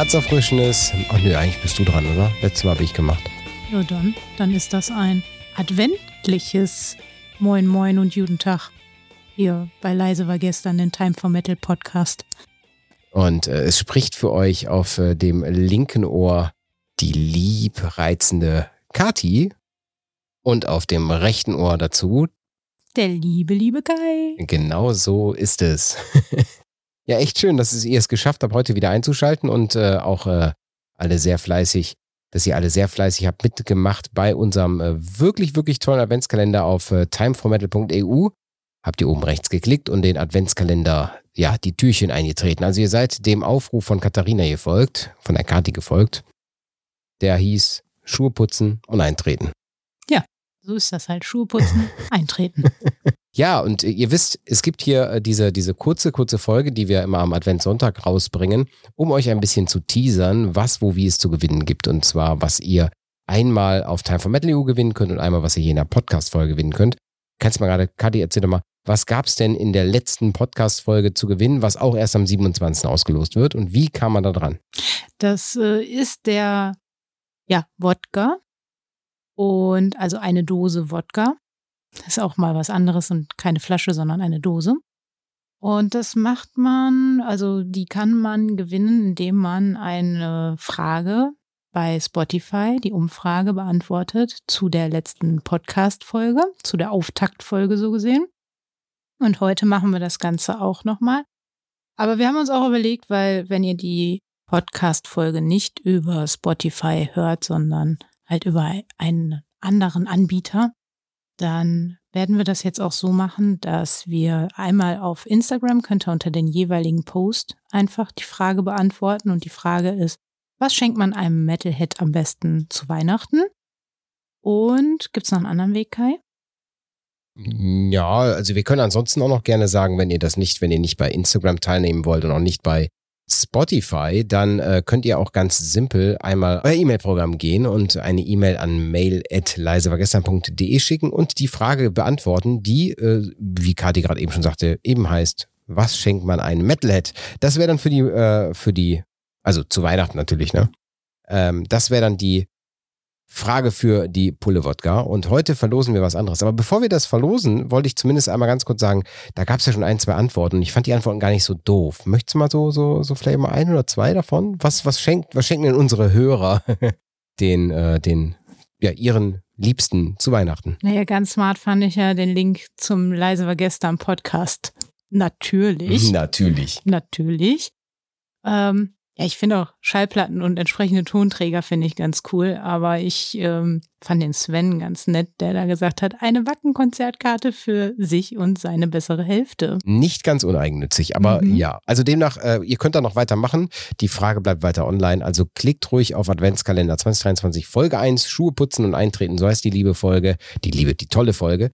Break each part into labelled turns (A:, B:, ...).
A: herzerfrischendes. Ach nö, eigentlich bist du dran, oder? Letztes Mal habe ich gemacht.
B: Ja, dann, dann ist das ein adventliches Moin Moin und Guten Tag. Hier bei Leise war gestern den Time for Metal Podcast.
A: Und äh, es spricht für euch auf äh, dem linken Ohr die liebreizende Kati und auf dem rechten Ohr dazu
B: Der liebe, liebe Kai.
A: Genau so ist es. ja, echt schön, dass ihr es geschafft habt, heute wieder einzuschalten und äh, auch äh, alle sehr fleißig, dass ihr alle sehr fleißig habt mitgemacht bei unserem äh, wirklich, wirklich tollen Adventskalender auf äh, timeformetal.eu. Habt ihr oben rechts geklickt und den Adventskalender, ja, die Türchen eingetreten. Also ihr seid dem Aufruf von Katharina gefolgt, von der Kati gefolgt. Der hieß Schuhe putzen und eintreten.
B: So ist das halt. Schuhe putzen, eintreten.
A: Ja, und ihr wisst, es gibt hier äh, diese, diese kurze, kurze Folge, die wir immer am Adventssonntag rausbringen, um euch ein bisschen zu teasern, was, wo, wie es zu gewinnen gibt. Und zwar, was ihr einmal auf Time for Metal EU gewinnen könnt und einmal, was ihr hier in der Podcast-Folge gewinnen könnt. Kannst du mal gerade, Kadi, erzähl doch mal, was gab es denn in der letzten Podcast-Folge zu gewinnen, was auch erst am 27. ausgelost wird und wie kam man da dran?
B: Das äh, ist der, ja, Wodka. Und also eine Dose Wodka. Das ist auch mal was anderes und keine Flasche, sondern eine Dose. Und das macht man, also die kann man gewinnen, indem man eine Frage bei Spotify, die Umfrage beantwortet zu der letzten Podcast-Folge, zu der Auftaktfolge so gesehen. Und heute machen wir das Ganze auch nochmal. Aber wir haben uns auch überlegt, weil wenn ihr die Podcast-Folge nicht über Spotify hört, sondern halt über einen anderen Anbieter, dann werden wir das jetzt auch so machen, dass wir einmal auf Instagram könnt ihr unter den jeweiligen Post einfach die Frage beantworten und die Frage ist, was schenkt man einem Metalhead am besten zu Weihnachten? Und gibt's noch einen anderen Weg, Kai?
A: Ja, also wir können ansonsten auch noch gerne sagen, wenn ihr das nicht, wenn ihr nicht bei Instagram teilnehmen wollt und auch nicht bei Spotify, dann äh, könnt ihr auch ganz simpel einmal euer E-Mail-Programm gehen und eine E-Mail an mail.leisewargestern.de schicken und die Frage beantworten, die, äh, wie Kati gerade eben schon sagte, eben heißt, was schenkt man einem Metalhead? Das wäre dann für die, äh, für die, also zu Weihnachten natürlich, ne? Ähm, das wäre dann die Frage für die Pulle Wodka. Und heute verlosen wir was anderes. Aber bevor wir das verlosen, wollte ich zumindest einmal ganz kurz sagen, da gab es ja schon ein, zwei Antworten. Ich fand die Antworten gar nicht so doof. Möchtest du mal so, so, so vielleicht mal ein oder zwei davon? Was, was schenkt, was schenken denn unsere Hörer den, äh, den, ja, ihren Liebsten zu Weihnachten?
B: Naja, ganz smart fand ich ja den Link zum Leise war gestern Podcast. Natürlich.
A: Natürlich.
B: Natürlich. Ähm, ja, ich finde auch Schallplatten und entsprechende Tonträger finde ich ganz cool, aber ich ähm, fand den Sven ganz nett, der da gesagt hat, eine Wacken-Konzertkarte für sich und seine bessere Hälfte.
A: Nicht ganz uneigennützig, aber
B: Mhm.
A: ja. Also demnach, äh, ihr könnt da noch weitermachen. Die Frage bleibt weiter online. Also klickt ruhig auf Adventskalender 2023 Folge 1, Schuhe putzen und eintreten. So heißt die liebe Folge. Die liebe, die tolle Folge.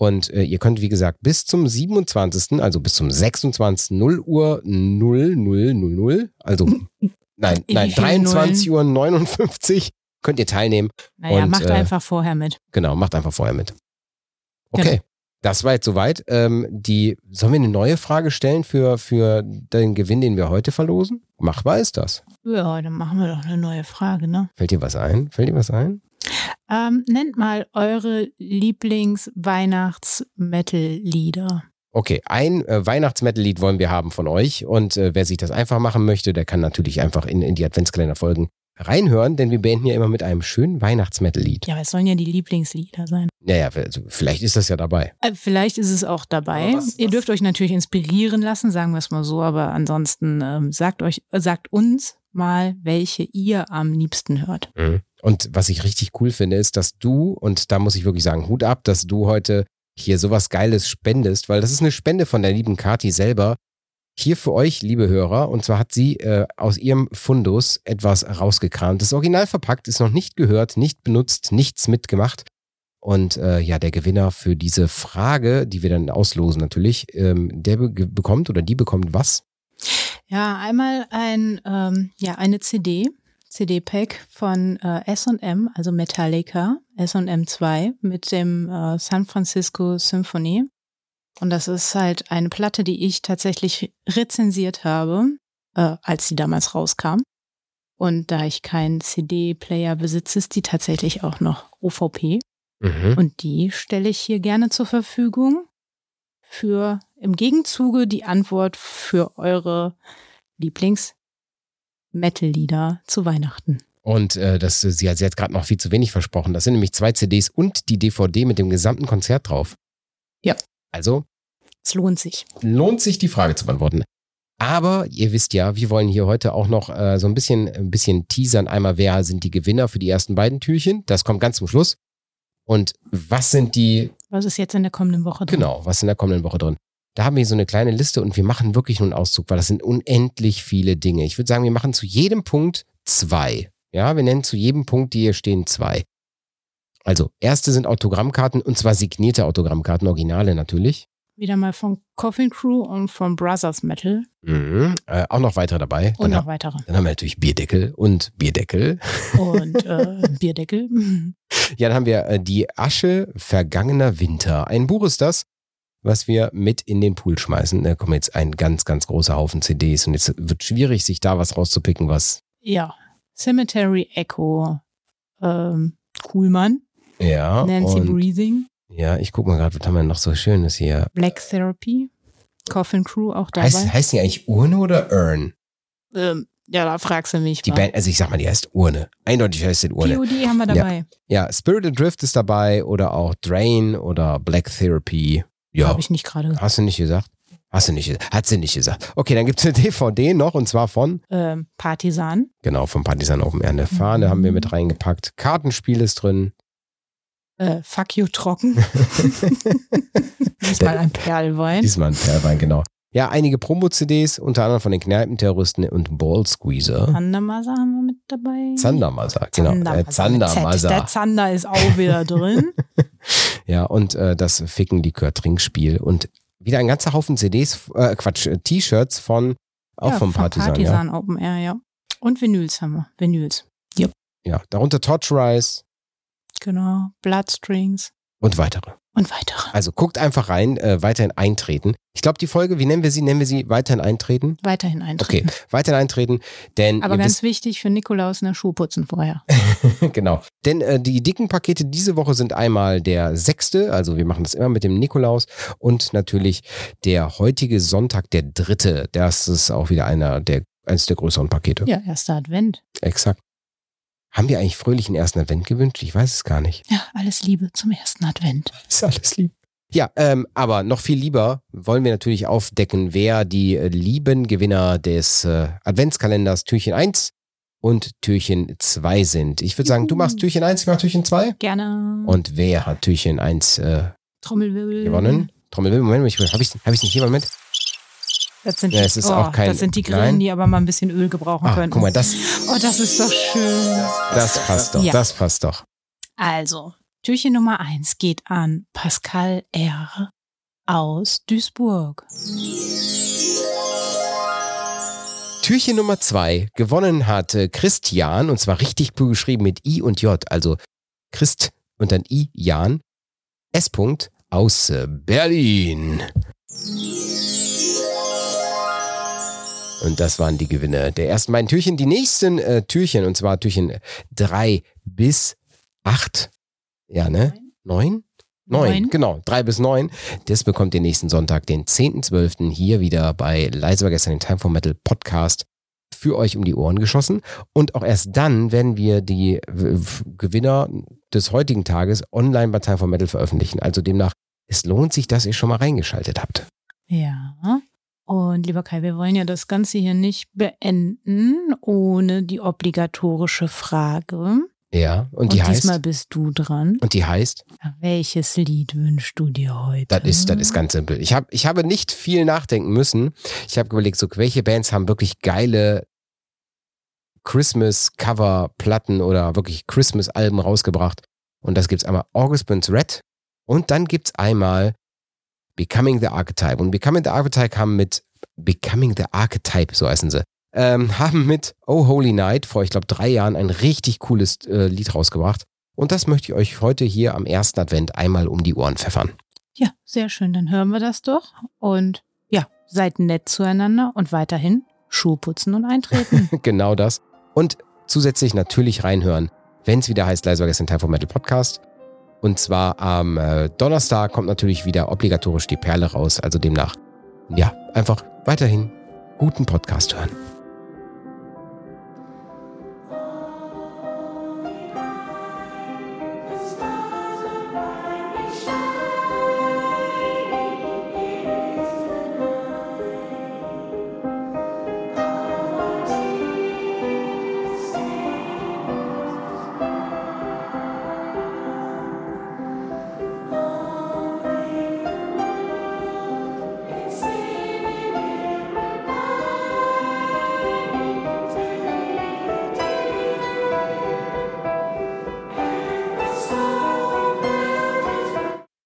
A: Und äh, ihr könnt, wie gesagt, bis zum 27., also bis zum 26. 0 Uhr 0 0 0 0, also nein, nein,
B: viele
A: 23 Uhr 59 könnt ihr teilnehmen.
B: Naja,
A: Und,
B: macht
A: äh,
B: einfach vorher mit.
A: Genau, macht einfach vorher mit. Okay.
B: Genau.
A: Das war jetzt soweit. Ähm, die, sollen wir eine neue Frage stellen für, für den Gewinn, den wir heute verlosen? Machbar ist das.
B: Ja, dann machen wir doch eine neue Frage, ne?
A: Fällt dir was ein? Fällt dir was ein?
B: Ähm, nennt mal eure Lieblings-Weihnachts-Metal-Lieder.
A: Okay, ein äh, Weihnachtsmetal-Lied wollen wir haben von euch. Und äh, wer sich das einfach machen möchte, der kann natürlich einfach in, in die Adventskalender-Folgen reinhören, denn wir beenden ja immer mit einem schönen Weihnachtsmetal-Lied.
B: Ja, aber es sollen ja die Lieblingslieder sein.
A: Naja, also vielleicht ist das ja dabei.
B: Äh, Vielleicht ist es auch dabei.
A: Aber was-
B: Ihr
A: was-
B: dürft euch natürlich inspirieren lassen, sagen wir es mal so, aber ansonsten ähm, sagt euch, äh, sagt uns mal, welche ihr am liebsten hört.
A: Mhm. Und was ich richtig cool finde, ist, dass du, und da muss ich wirklich sagen, Hut ab, dass du heute hier sowas Geiles spendest, weil das ist eine Spende von der lieben Kati selber. Hier für euch, liebe Hörer, und zwar hat sie äh, aus ihrem Fundus etwas rausgekramt. Das original verpackt, ist noch nicht gehört, nicht benutzt, nichts mitgemacht. Und äh, ja, der Gewinner für diese Frage, die wir dann auslosen natürlich, ähm, der be bekommt oder die bekommt was?
B: Ja, einmal ein, ähm, ja, eine CD, CD-Pack von äh, S&M, also Metallica, S&M 2 mit dem äh, San Francisco Symphony. Und das ist halt eine Platte, die ich tatsächlich rezensiert habe, äh, als sie damals rauskam. Und da ich keinen CD-Player besitze, ist die tatsächlich auch noch OVP.
A: Mhm.
B: Und die stelle ich hier gerne zur Verfügung für im Gegenzuge die Antwort für eure Lieblings-Metal-Lieder zu Weihnachten.
A: Und äh, das, sie hat, sie hat gerade noch viel zu wenig versprochen. Das sind nämlich zwei CDs und die DVD mit dem gesamten Konzert drauf.
B: Ja.
A: Also
B: Es lohnt sich.
A: lohnt sich, die Frage zu beantworten. Aber ihr wisst ja, wir wollen hier heute auch noch äh, so ein bisschen, ein bisschen teasern. Einmal, wer sind die Gewinner für die ersten beiden Türchen? Das kommt ganz zum Schluss. Und was sind die,
B: Was ist jetzt in der kommenden Woche drin?
A: genau, was ist in der kommenden Woche drin? Da haben wir so eine kleine Liste und wir machen wirklich nur einen Auszug, weil das sind unendlich viele Dinge. Ich würde sagen, wir machen zu jedem Punkt zwei. Ja, wir nennen zu jedem Punkt, die hier stehen, zwei. Also, erste sind Autogrammkarten und zwar signierte Autogrammkarten, Originale natürlich.
B: Wieder mal von Coffin Crew und von Brothers Metal
A: Mhm. Äh, auch noch weitere dabei.
B: und
A: Dann
B: noch weitere.
A: Dann haben wir natürlich Bierdeckel und Bierdeckel.
B: Und äh, Bierdeckel.
A: Ja, dann haben wir äh, die Asche vergangener Winter. Ein Buch ist das, was wir mit in den Pool schmeißen. Da kommen jetzt ein ganz, ganz großer Haufen CDs und jetzt wird schwierig, sich da was rauszupicken, was.
B: Ja. Cemetery Echo. Ähm, Kuhlmann.
A: Ja.
B: Nancy Breathing.
A: Ja, ich guck mal gerade, was haben wir noch so Schönes hier?
B: Black Therapy. Coffin Crew auch dabei.
A: Heißt, heißt die eigentlich Urne oder Urn?
B: ähm, ja, da fragst du mich.
A: Die
B: wa?
A: Band, also ich sag mal, die heißt Urne. Eindeutig heißt die Urne.
B: POD haben wir dabei.
A: Ja, Spirit Adrift ist dabei oder auch Drain oder Black Therapy. Ja.
B: Habe ich nicht gerade.
A: Hast du nicht gesagt? Hast du nicht gesagt? Hat sie nicht gesagt. Okay, dann gibt es eine DVD noch und zwar von,
B: Ähm, Partisan.
A: genau, vom Partisan Open Air. Eine Fahne
B: Mhm.
A: haben wir mit reingepackt. Kartenspiel ist drin.
B: Äh, Fuck you trocken. Diesmal ein Perlwein.
A: Diesmal ein Perlwein, genau. Ja, einige Promo-CDs, unter anderem von den Kneipenterroristen und Ball Squeezer.
B: Zandermasa haben wir mit dabei.
A: Zandermasa, genau. Äh.
B: Zandermasa. Der Zander ist auch wieder drin.
A: Ja, und äh, das Ficken-Likör-Trinkspiel. Und wieder ein ganzer Haufen CDs, äh, Quatsch, äh, T-Shirts von, auch
B: ja,
A: vom Partisan, ja.
B: Partisan Open Air, ja. Und Vinyls haben wir. Vinyls.
A: Ja, darunter Torch Rise
B: Genau. Bloodstrings
A: und weitere.
B: und weitere.
A: Also guckt einfach rein, äh, weiterhin eintreten. Ich glaube, die Folge, wie nennen wir sie? Nennen wir sie weiterhin eintreten?
B: Weiterhin
A: Okay,
B: eintreten.
A: weiterhin eintreten, denn
B: Aber ganz wichtig für Nikolaus eine Schuhe putzen vorher.
A: wisst, genau. Denn äh, die dicken Pakete diese Woche sind einmal der sechste, also wir machen das immer mit dem Nikolaus und natürlich der heutige Sonntag, der dritte. Das ist auch wieder einer der eines der größeren Pakete.
B: Ja, erster Advent.
A: Exakt. Haben wir eigentlich fröhlichen ersten Advent gewünscht? Ich weiß es gar nicht.
B: Ja, alles Liebe zum ersten Advent.
A: Ist alles lieb. Ja, ähm, aber noch viel lieber wollen wir natürlich aufdecken, wer die äh, lieben Gewinner des äh, Adventskalenders Türchen 1 und Türchen 2 sind. Ich würde sagen, du machst Türchen 1, ich mach Türchen 2.
B: Gerne.
A: Und wer hat Türchen 1 äh,
B: Trommelwirbel.
A: gewonnen? Trommelwirbel, Moment, ich, habe ich es nicht hier? Moment.
B: Das sind,
A: Ja,
B: die,
A: es ist
B: oh,
A: auch kein-
B: das sind die Grillen,
A: Nein.
B: die aber mal ein bisschen Öl gebrauchen
A: Ah,
B: können.
A: guck mal, das,
B: Oh, das ist doch schön.
A: das passt doch,
B: Ja.
A: das passt doch.
B: Also, Türchen Nummer 1 geht an Pascal R. aus Duisburg.
A: Türchen Nummer 2 gewonnen hat äh, Christian und zwar richtig cool geschrieben mit I und J, also Christ und dann I, Jan, S. -Punkt aus äh, Berlin. Und das waren die Gewinne der ersten beiden Türchen. Die nächsten äh, Türchen, und zwar Türchen 3 bis 8. Ja, ne? 9? 9,
B: Neun.
A: genau. 3 bis 9. Das bekommt ihr nächsten Sonntag, den 10.12. hier wieder bei Leise war gestern den Time for Metal Podcast für euch um die Ohren geschossen. Und auch erst dann werden wir die Gewinner des heutigen Tages online bei Time for Metal veröffentlichen. Also demnach, es lohnt sich, dass ihr schon mal reingeschaltet habt.
B: Ja. Und lieber Kai, wir wollen ja das Ganze hier nicht beenden ohne die obligatorische Frage.
A: Ja, und,
B: Und,
A: die heißt.
B: diesmal bist du dran.
A: Und die heißt,
B: Welches Lied wünschst du dir heute?
A: das ist, das ist ganz simpel. Ich, hab, ich habe nicht viel nachdenken müssen. Ich habe überlegt, so, welche Bands haben wirklich geile Christmas-Cover-Platten oder wirklich Christmas-Alben rausgebracht. Und das gibt's einmal August Burns Red und dann gibt's einmal Becoming the Archetype. Und Becoming the Archetype haben mit Becoming the Archetype, so heißen sie, ähm, haben mit Oh Holy Night vor, ich glaube, drei Jahren ein richtig cooles äh, Lied rausgebracht. Und das möchte ich euch heute hier am ersten Advent einmal um die Ohren pfeffern.
B: Ja, sehr schön. Dann hören wir das doch. Und ja, seid nett zueinander und weiterhin Schuhe putzen und eintreten.
A: genau das. Und zusätzlich natürlich reinhören, wenn es wieder heißt, Leise gestern Teil vom Metal Podcast. Und zwar am äh, Donnerstag kommt natürlich wieder obligatorisch die Perle raus. Also demnach, ja, einfach weiterhin guten Podcast hören.